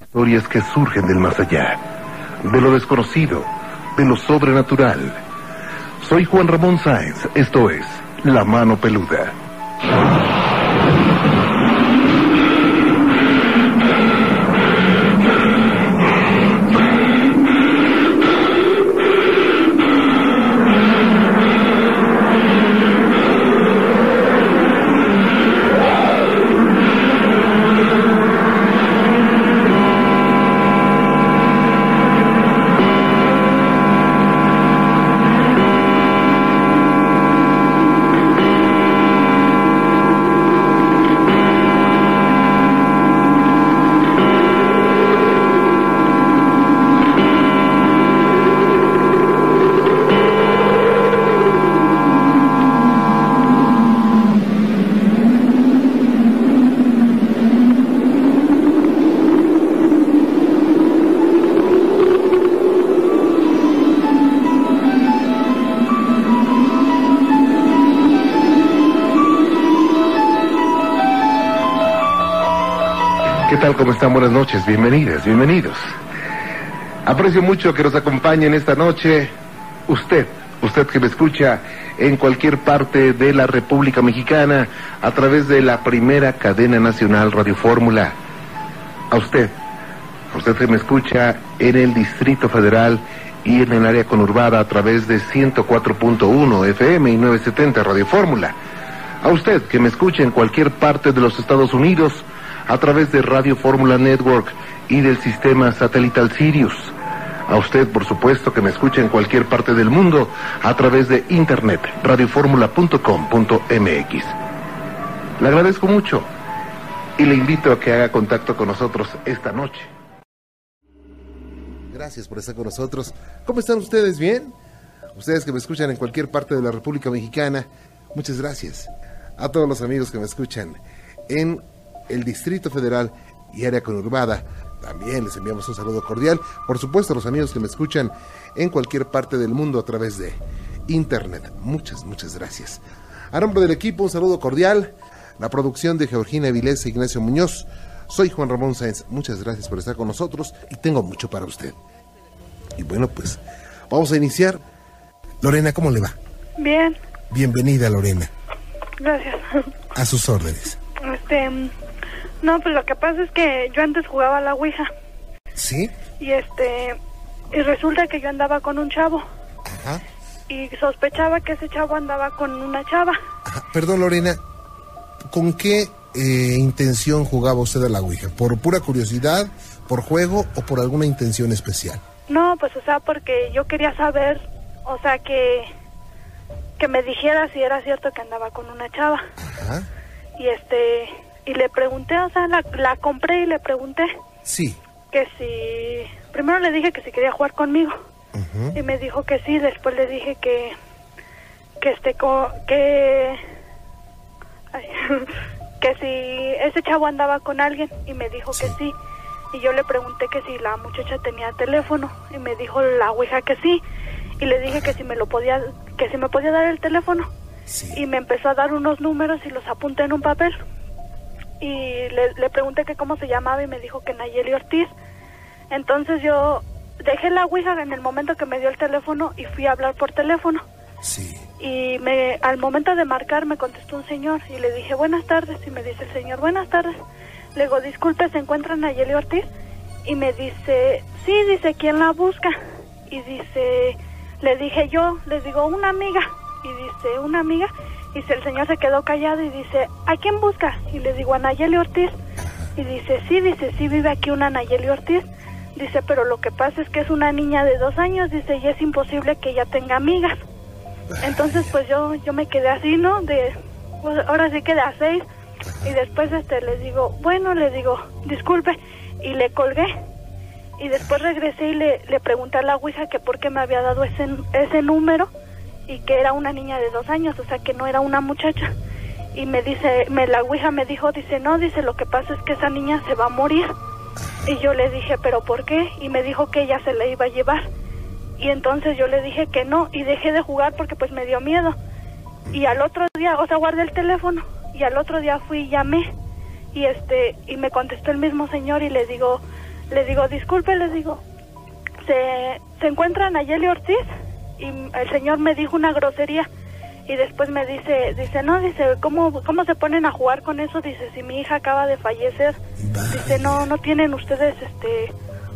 Historias que surgen del más allá, de lo desconocido, de lo sobrenatural. Soy Juan Ramón Sáenz, esto es La Mano Peluda. ¿Qué tal? ¿Cómo están? Buenas noches. Bienvenidas, bienvenidos. Aprecio mucho que nos acompañen esta noche usted, usted que me escucha en cualquier parte de la República Mexicana a través de la primera cadena nacional Radio Fórmula. A usted, a usted que me escucha en el Distrito Federal y en el área conurbada a través de 104.1 FM y 970 Radio Fórmula. A usted que me escucha en cualquier parte de los Estados Unidos a través de Radio Fórmula Network y del sistema satelital Sirius. A usted, por supuesto, que me escucha en cualquier parte del mundo a través de internet, radioformula.com.mx. Le agradezco mucho y le invito a que haga contacto con nosotros esta noche. Gracias por estar con nosotros. ¿Cómo están ustedes? ¿Bien? Ustedes que me escuchan en cualquier parte de la República Mexicana, muchas gracias. A todos los amigos que me escuchan en el Distrito Federal y área conurbada. También les enviamos un saludo cordial. Por supuesto, a los amigos que me escuchan en cualquier parte del mundo a través de Internet. Muchas, muchas gracias. A nombre del equipo, un saludo cordial. La producción de Georgina Vilés e Ignacio Muñoz. Soy Juan Ramón Sáenz. Muchas gracias por estar con nosotros y tengo mucho para usted. Y bueno, pues vamos a iniciar. Lorena, ¿cómo le va? Bien, Bienvenida, Lorena. gracias. A sus órdenes. Este, no, pues lo que pasa es que yo antes jugaba a la Ouija ¿Sí? y este, y resulta que yo andaba con un chavo Ajá. y sospechaba que ese chavo andaba con una chava. Ajá. Perdón, Lorena. ¿Con qué eh, intención jugaba usted a la Ouija? ¿Por pura curiosidad, por juego o por alguna intención especial? No, pues o sea, porque yo quería saber, o sea, que que me dijera si era cierto que andaba con una chava. Ajá. Y este, y le pregunté, o sea, la, la compré y le pregunté Sí. que si, primero le dije que si quería jugar conmigo. Ujú. y me dijo que sí después le dije que que este co- que ay, que si ese chavo andaba con alguien y me dijo que Sí. sí y yo le pregunté que si la muchacha tenía teléfono y me dijo la ouija que sí y le dije que si me lo podía que si me podía dar el teléfono Sí. y me empezó a dar unos números y los apunté en un papel y le, le pregunté que cómo se llamaba y me dijo que Nayeli Ortiz. Entonces yo dejé la ouija en el momento que me dio el teléfono y fui a hablar por teléfono. Sí. y me al momento de marcar me contestó un señor y le dije buenas tardes y me dice el señor buenas tardes le digo disculpe se encuentra Nayeli Ortiz y me dice sí dice quién la busca y dice le dije yo le digo una amiga y dice una amiga y dice el señor se quedó callado y dice a quién busca y le digo a Nayeli Ortiz. Y dice sí dice sí vive aquí una Nayeli Ortiz. Dice pero lo que pasa es que es una niña de dos años dice y es imposible que ella tenga amigas. Entonces pues yo yo me quedé así, ¿no? De pues, ahora sí quedé a seis. Y después este les digo, bueno, le digo, disculpe. Y le colgué. Y después regresé y le, le pregunté a la Ouija que por qué me había dado ese, ese número y que era una niña de dos años, o sea que no era una muchacha. Y me dice, me la Ouija me dijo, dice, no, dice, lo que pasa es que esa niña se va a morir. Y yo le dije, pero ¿por qué? Y me dijo que ella se la iba a llevar. Y entonces yo le dije que no y dejé de jugar porque pues me dio miedo. Y al otro día, o sea, guardé el teléfono y al otro día fui y llamé y este y me contestó el mismo señor y le digo, Le digo, disculpe, le digo, se, se encuentra Nayeli Ortiz y el señor me dijo una grosería y después me dice, dice, no, dice, ¿cómo, cómo se ponen a jugar con eso? Dice, si mi hija acaba de fallecer, dice, no, no tienen ustedes, este,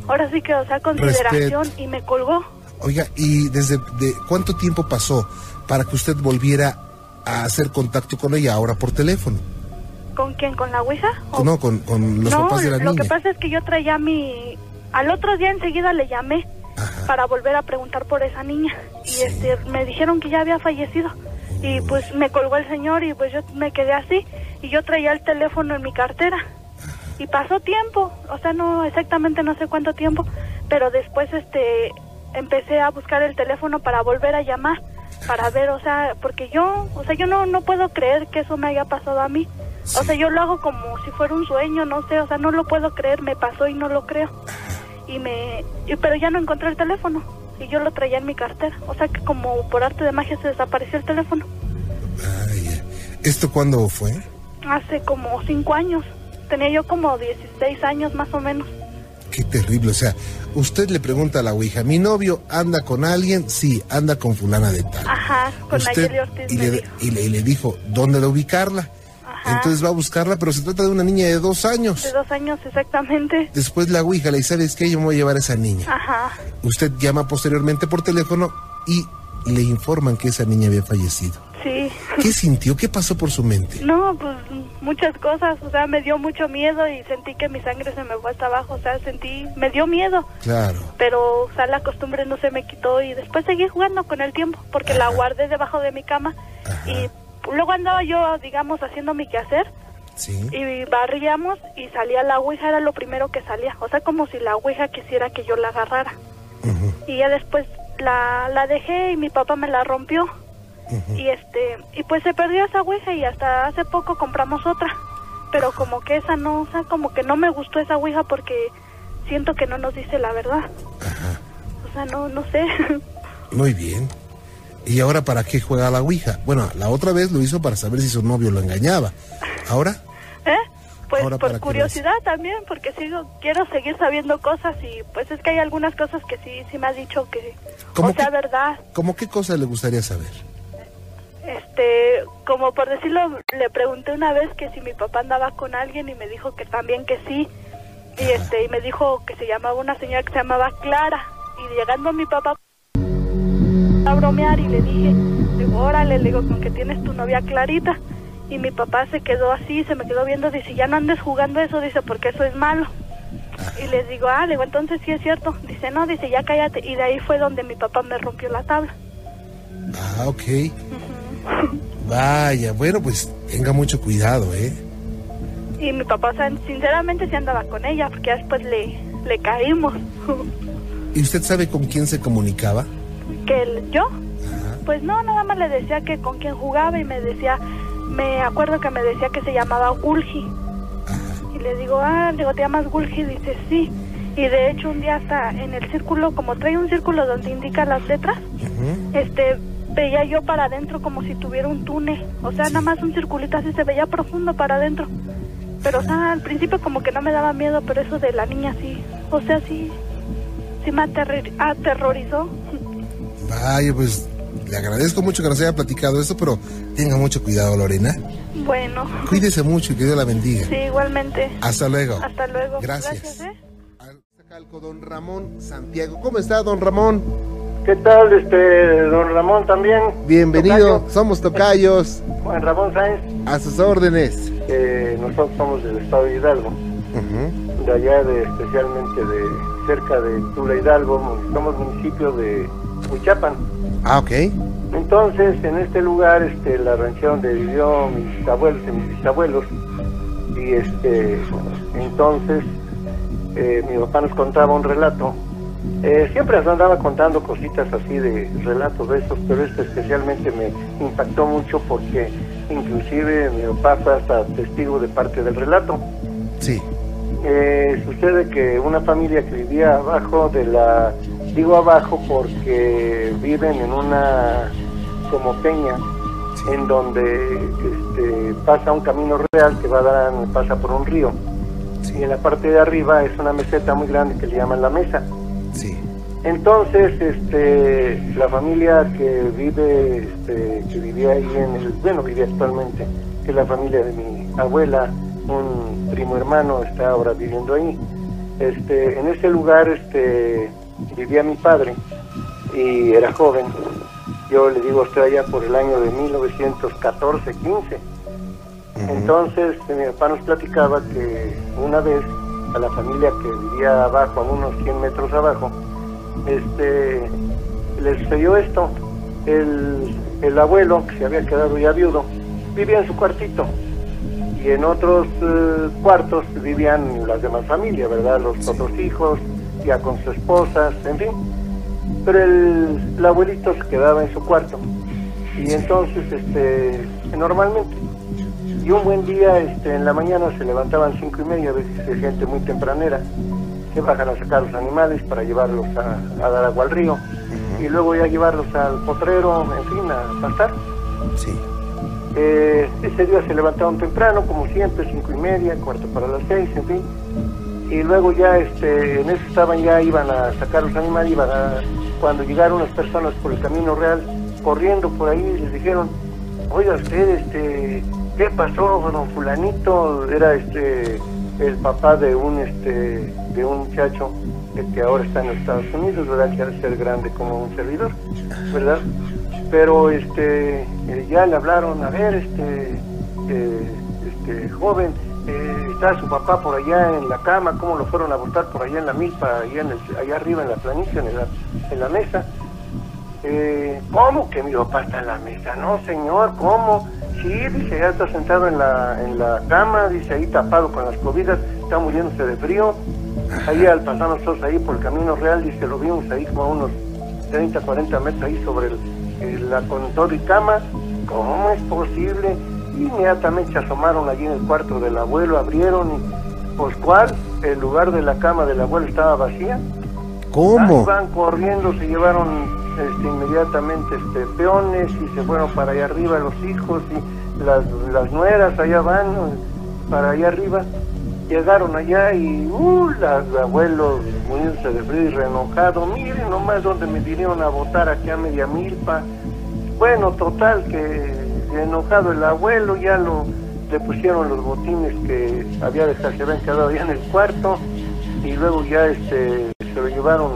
ahora sí que, o sea, consideración y me colgó. Oiga, ¿y desde de cuánto tiempo pasó para que usted volviera a hacer contacto con ella ahora por teléfono? ¿Con quién? ¿Con la Ouija? No, con, con los papás de la niña. lo que pasa es que yo traía mi... Al otro día enseguida le llamé para volver a preguntar por esa niña. Y este, me dijeron que ya había fallecido. Y pues me colgó el señor y pues yo me quedé así. Y yo traía el teléfono en mi cartera. Y pasó tiempo, o sea, no exactamente no sé cuánto tiempo, pero después este empecé a buscar el teléfono para volver a llamar, para ver, o sea, porque yo, o sea, yo no, no puedo creer que eso me haya pasado a mí. O sea, yo lo hago como si fuera un sueño, no sé, o sea, no lo puedo creer, me pasó y no lo creo. Y me, pero ya no encontré el teléfono y yo lo traía en mi cartera. O sea que como por arte de magia se desapareció el teléfono. ¿Esto cuándo fue? Hace como cinco años. Tenía yo como 16 años más o menos. Qué terrible. O sea, usted le pregunta a la Ouija, ¿mi novio anda con alguien? Sí, anda con fulana de tal. Ajá, con usted, Ortiz. Y le, y, le, y le dijo, ¿dónde de ubicarla? Entonces va a buscarla, pero se trata de una niña de dos años. De dos años, exactamente. Después la Ouija le dice, ¿sabes qué? Yo me voy a llevar a esa niña. Ajá. Usted llama posteriormente por teléfono y le informan que esa niña había fallecido. Sí. ¿Qué sintió? ¿Qué pasó por su mente? No, pues muchas cosas. O sea, me dio mucho miedo y sentí que mi sangre se me fue hasta abajo. O sea, sentí, me dio miedo. Claro. Pero, o sea, la costumbre no se me quitó y después seguí jugando con el tiempo porque la guardé debajo de mi cama y luego andaba yo, digamos, haciendo mi quehacer. Y barríamos y salía la ouija, era lo primero que salía. O sea, como si la ouija quisiera que yo la agarrara. Y ya después la, la dejé y mi papá me la rompió. Y este y pues se perdió esa ouija y hasta hace poco compramos otra. Pero como que esa no, o sea, como que no me gustó esa ouija porque siento que no nos dice la verdad. O sea, no, no sé. Muy bien. ¿Y ahora para qué juega la Ouija? Bueno, la otra vez lo hizo para saber si su novio lo engañaba. ¿Ahora? ¿Eh? Pues por curiosidad también, porque sigo, quiero seguir sabiendo cosas y pues es que hay algunas cosas que sí, sí me ha dicho que, o sea, verdad. ¿Cómo qué cosas le gustaría saber? Este, como por decirlo, le pregunté una vez que si mi papá andaba con alguien y me dijo que también que sí. Y este, y me dijo que se llamaba una señora que se llamaba Clara. Y llegando mi papá a bromear y le dije, digo, órale, le digo, con que tienes tu novia Clarita. Y mi papá se quedó así, se me quedó viendo, dice, ya no andes jugando eso, dice, porque eso es malo. Y les digo, ah, le digo, entonces sí es cierto. Dice, no, dice, ya cállate. Y de ahí fue donde mi papá me rompió la tabla. Ah, ok. Vaya, bueno, pues tenga mucho cuidado, ¿eh? Y mi papá, sinceramente, sí andaba con ella, porque después le, le caímos. ¿Y usted sabe con quién se comunicaba? ¿Que el, yo? Pues no, nada más le decía que con quién jugaba y me decía, me acuerdo que me decía que se llamaba Gulgi. Y le digo, ah, digo, ¿te llamas Gulgi? Dice, sí. Y de hecho un día hasta en el círculo, como trae un círculo donde indica las letras, este, veía yo para adentro como si tuviera un túnel. O sea, nada más un circulito así se veía profundo para adentro. Pero, o sea, al principio como que no me daba miedo, pero eso de la niña sí. O sea, sí, sí me aterrorizó. Vaya, pues le agradezco mucho que nos haya platicado esto, pero tenga mucho cuidado, Lorena. Bueno. Cuídese mucho y que Dios la bendiga. Sí, igualmente. Hasta luego. Hasta luego. Gracias. Gracias ¿eh? don Ramón Santiago. ¿Cómo está, don Ramón? ¿Qué tal, este, don Ramón también? Bienvenido, somos tocayos. Juan Ramón Sáenz. A sus órdenes. nosotros somos del estado de Hidalgo, de allá de, especialmente de cerca de Tula Hidalgo, somos municipio de Huichapan. Ah, ok. Entonces, en este lugar, este, la ranchería donde vivió mis abuelos y mis bisabuelos, y este, entonces, eh, mi papá nos contaba un relato. Eh, siempre nos andaba contando cositas así de relatos de estos, pero este especialmente me impactó mucho porque inclusive mi papá fue hasta testigo de parte del relato. Sí. Eh, sucede que una familia que vivía abajo de la Digo abajo porque viven en una como peña en donde este, pasa un camino real que va a dar, pasa por un río. y en la parte de arriba es una meseta muy grande que le llaman la mesa. Sí. Entonces, este, la familia que vive, este, que vivía ahí en el, bueno, vivía actualmente, que es la familia de mi abuela, un primo hermano está ahora viviendo ahí. Este, en ese lugar, este, vivía mi padre y era joven. Yo le digo, estoy allá por el año de 1914, 15. Entonces, mi papá nos platicaba que una vez a la familia que vivía abajo, a unos 100 metros abajo, este, les sucedió esto. El, el abuelo, que se había quedado ya viudo, vivía en su cuartito y en otros eh, cuartos vivían las demás familias, ¿verdad? Los otros hijos, ya con sus esposas, en fin. Pero el, el abuelito se quedaba en su cuarto y entonces, este, normalmente y un buen día, este, en la mañana se levantaban cinco y media, a veces de gente muy tempranera, que bajan a sacar los animales para llevarlos a, dar agua al río y luego ya llevarlos al potrero, en fin, a pastar. Sí. Eh, ese día se levantaban temprano, como siempre, cinco y media, cuarto para las seis, en fin. Y luego ya, este, en eso estaban ya, iban a sacar los animales, iban a, cuando llegaron unas personas por el camino real, corriendo por ahí, les dijeron, oiga usted, este, ¿qué pasó, don fulanito? Era este el papá de un este de un muchacho que ahora está en Estados Unidos, ¿verdad? Que quiere ser grande como un servidor, ¿verdad? Pero este eh, ya le hablaron, a ver, este, eh, este joven, está su papá por allá en la cama, ¿cómo lo fueron a botar por allá en la milpa, allá, en el, allá arriba en la planicie, en la, en la mesa? ¿Cómo que mi papá está en la mesa? No, señor, ¿cómo? Sí, dice, ya está sentado en la, en la cama, dice, ahí tapado con las cobidas, está muriéndose de frío. Ahí al pasar nosotros ahí por el camino real, dice, lo vimos ahí como a unos 30, 40 metros ahí sobre el, la con todo y cama. ¿Cómo es posible? Inmediatamente se asomaron allí en el cuarto del abuelo, abrieron y, pues, ¿cuál? El lugar de la cama del abuelo estaba vacía. ¿Cómo? van corriendo, se llevaron este, inmediatamente este, peones y se fueron para allá arriba los hijos y las, las nueras allá van para allá arriba. Llegaron allá y uh, los abuelos muriéndose de frío y reenojado. Miren nomás donde me vinieron a votar aquí a media milpa. Bueno, total que enojado el abuelo ya lo le pusieron los botines que había dejado, se habían quedado ya en el cuarto y luego ya este se lo llevaron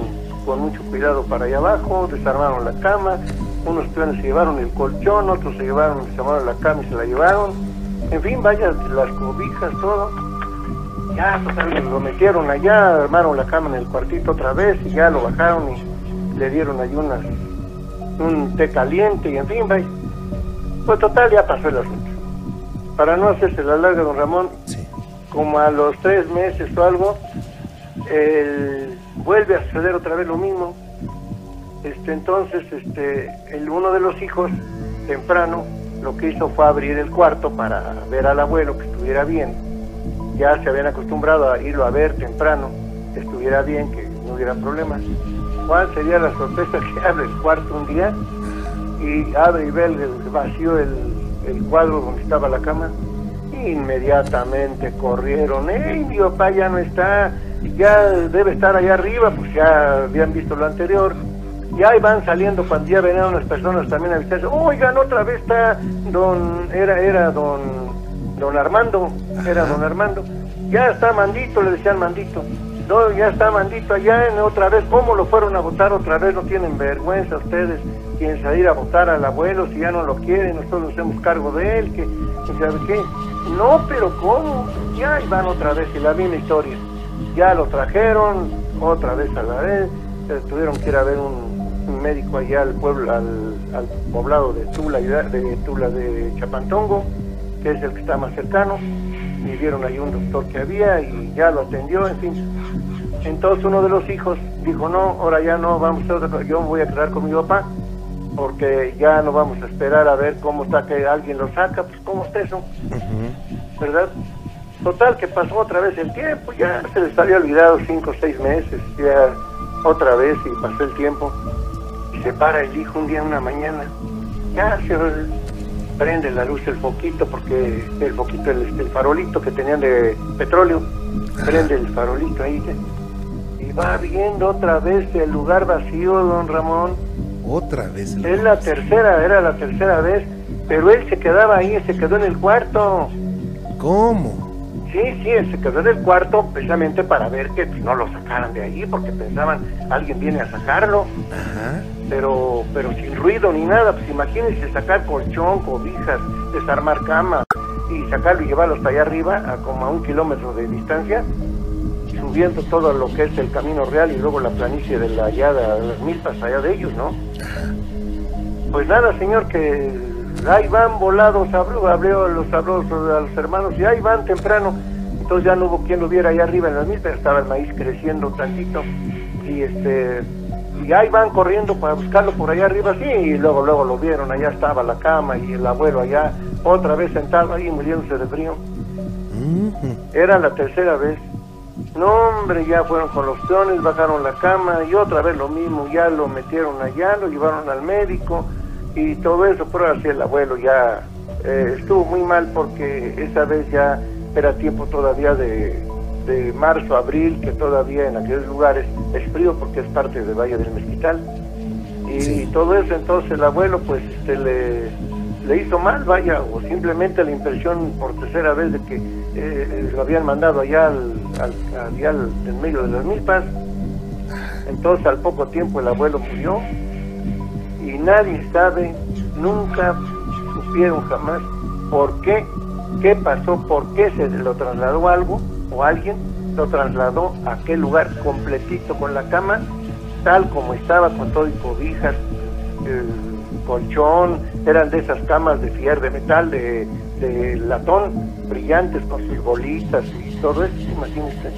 con mucho cuidado para allá abajo, desarmaron la cama, unos peones se llevaron el colchón, otros se llevaron, se llamaron la cama y se la llevaron, en fin, vaya, las cobijas, todo. Ya, pues, lo metieron allá, armaron la cama en el cuartito otra vez y ya lo bajaron y le dieron ahí unas, un té caliente y en fin, vaya. Pues total, ya pasó el asunto. Para no hacerse la larga, don Ramón, como a los tres meses o algo, el vuelve a suceder otra vez lo mismo. Este, entonces, este, el, uno de los hijos, temprano, lo que hizo fue abrir el cuarto para ver al abuelo que estuviera bien. Ya se habían acostumbrado a irlo a ver temprano, que estuviera bien, que no hubiera problemas. ¿Cuál sería la sorpresa que abre el cuarto un día y abre y ve el, vacío el, el cuadro donde estaba la cama? Inmediatamente corrieron, ¡Ey, mi papá ya no está! ya debe estar allá arriba, pues ya habían visto lo anterior. Y ahí van saliendo cuando ya venían unas personas también a visitarse. Oigan, otra vez está don, era, era don, don Armando, era don Armando. Ya está Mandito, le decían Mandito. No, ya está Mandito allá en otra vez. ¿Cómo lo fueron a votar otra vez? No tienen vergüenza ustedes. Quieren salir a votar al abuelo si ya no lo quieren. Nosotros nos hacemos cargo de él. Que, ¿sabe qué? No, pero ¿cómo? Ya van otra vez y la misma historia ya lo trajeron otra vez a la vez, tuvieron que ir a ver un, médico allá al pueblo, al, poblado de Tula, de Tula de Chapantongo, que es el que está más cercano, y vieron ahí un doctor que había y ya lo atendió, en fin. Entonces uno de los hijos dijo, no, ahora ya no, vamos a yo voy a quedar con mi papá, porque ya no vamos a esperar a ver cómo está que alguien lo saca, pues cómo está eso, ¿verdad? Total, que pasó otra vez el tiempo, ya se les había olvidado cinco o seis meses, ya otra vez y pasó el tiempo. Y se para el hijo un día, una mañana, ya se prende la luz el foquito, porque el foquito, el, farolito que tenían de petróleo, prende el farolito ahí y va viendo otra vez el lugar vacío, don Ramón. Otra vez. Es la tercera, era la tercera vez, pero él se quedaba ahí, se quedó en el cuarto. ¿Cómo? Sí, sí, él se quedó en el cuarto precisamente para ver que no lo sacaran de ahí, porque pensaban, alguien viene a sacarlo, Ajá. pero pero sin ruido ni nada. Pues imagínense sacar colchón, cobijas, desarmar cama y sacarlo y llevarlo hasta allá arriba, a como a un kilómetro de distancia, subiendo todo lo que es el camino real y luego la planicie de la allá de las milpas allá de ellos, ¿no? Pues nada, señor, que ahí van volados, abrió, abrió los sabrosos a los hermanos y ahí van temprano. Entonces ya no hubo quien lo viera allá arriba en las milpas, estaba el maíz creciendo tantito y este y ahí van corriendo para buscarlo por allá arriba, sí, y luego luego lo vieron, allá estaba la cama y el abuelo allá otra vez sentado ahí muriéndose de frío. Era la tercera vez. No, hombre, ya fueron con los peones, bajaron la cama y otra vez lo mismo, ya lo metieron allá, lo llevaron al médico y todo eso, pero así el abuelo ya eh, estuvo muy mal porque esa vez ya era tiempo todavía de, de marzo, abril, que todavía en aquellos lugares es frío porque es parte del Valle del Mezquital. Y Sí. todo eso, entonces el abuelo pues este, le, le hizo mal, vaya, o simplemente la impresión por tercera vez de que eh, lo habían mandado allá al, al, allá al- en medio de las milpas. Entonces al poco tiempo el abuelo murió y nadie sabe, nunca supieron jamás por qué, qué pasó, por qué se lo trasladó algo o alguien lo trasladó a aquel lugar completito con la cama, tal como estaba, con todo y cobijas, el colchón, eran de esas camas de fierro, de metal, de, de latón, brillantes con sus bolitas y todo eso, imagínense.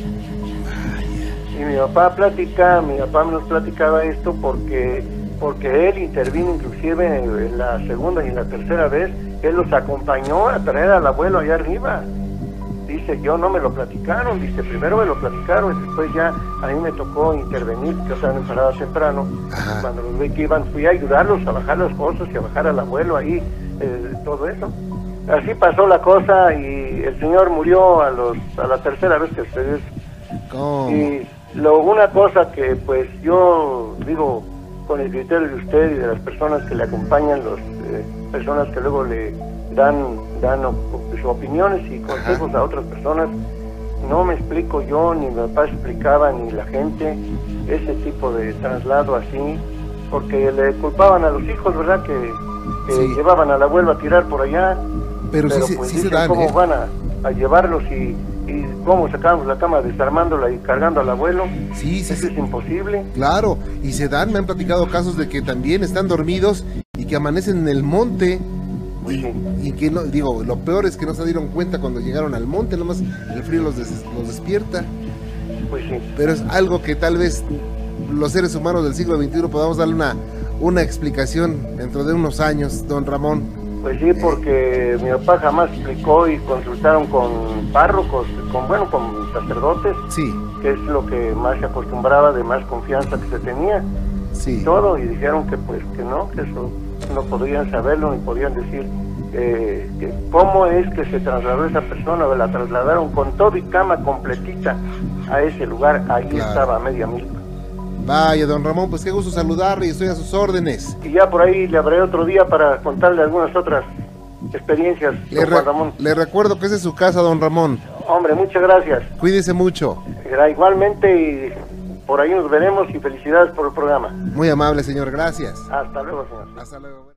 Y mi papá platica, mi papá nos platicaba esto porque porque él intervino inclusive en la segunda y en la tercera vez, él los acompañó a traer al abuelo allá arriba. Dice, yo no me lo platicaron, dice, primero me lo platicaron y después ya a mí me tocó intervenir, que estaban en parada temprano. Ajá. Cuando los vi que iban, fui a ayudarlos a bajar las cosas y a bajar al abuelo ahí, eh, todo eso. Así pasó la cosa y el señor murió a, los, a la tercera vez que ustedes ¿Cómo? y lo, una cosa que pues yo digo con el criterio de usted y de las personas que le acompañan, las personas que luego le dan, dan sus opiniones y consejos a otras personas, no me explico yo, ni mi papá explicaba, ni la gente, ese tipo de traslado así, porque le culpaban a los hijos, ¿verdad? Que, que Sí. llevaban al abuelo a tirar por allá, Pero, sí, se- pues sí se dicen dan, cómo ¿eh? van a, a llevarlos y, y cómo sacamos la cama desarmándola y cargando al abuelo. Sí, sí, Eso sí. es imposible. Claro, y se dan, me han platicado casos de que también están dormidos y que amanecen en el monte. Y, que no, digo, lo peor es que no se dieron cuenta cuando llegaron al monte, nomás el frío los, des- los despierta. Pues sí. Pero es algo que tal vez los seres humanos del siglo XXI podamos darle una, una explicación dentro de unos años, don Ramón. Pues sí, porque mi papá jamás explicó y consultaron con párrocos, con bueno, con sacerdotes, Sí, que es lo que más se acostumbraba, de más confianza que se tenía, sí. todo, y dijeron que pues que no, que eso no podían saberlo ni podían decir eh, que cómo es que se trasladó esa persona, la trasladaron con todo y cama completita a ese lugar, ahí Claro. estaba a media mil. Vaya, don Ramón, pues qué gusto saludarle y estoy a sus órdenes. Y ya por ahí le habré otro día para contarle algunas otras experiencias, Le, don Juan Ramón. le recuerdo que esa es su casa, don Ramón. Hombre, muchas gracias. Cuídese mucho. Igualmente y por ahí nos veremos y felicidades por el programa. Muy amable, señor. Gracias. Hasta luego, señor. Hasta luego.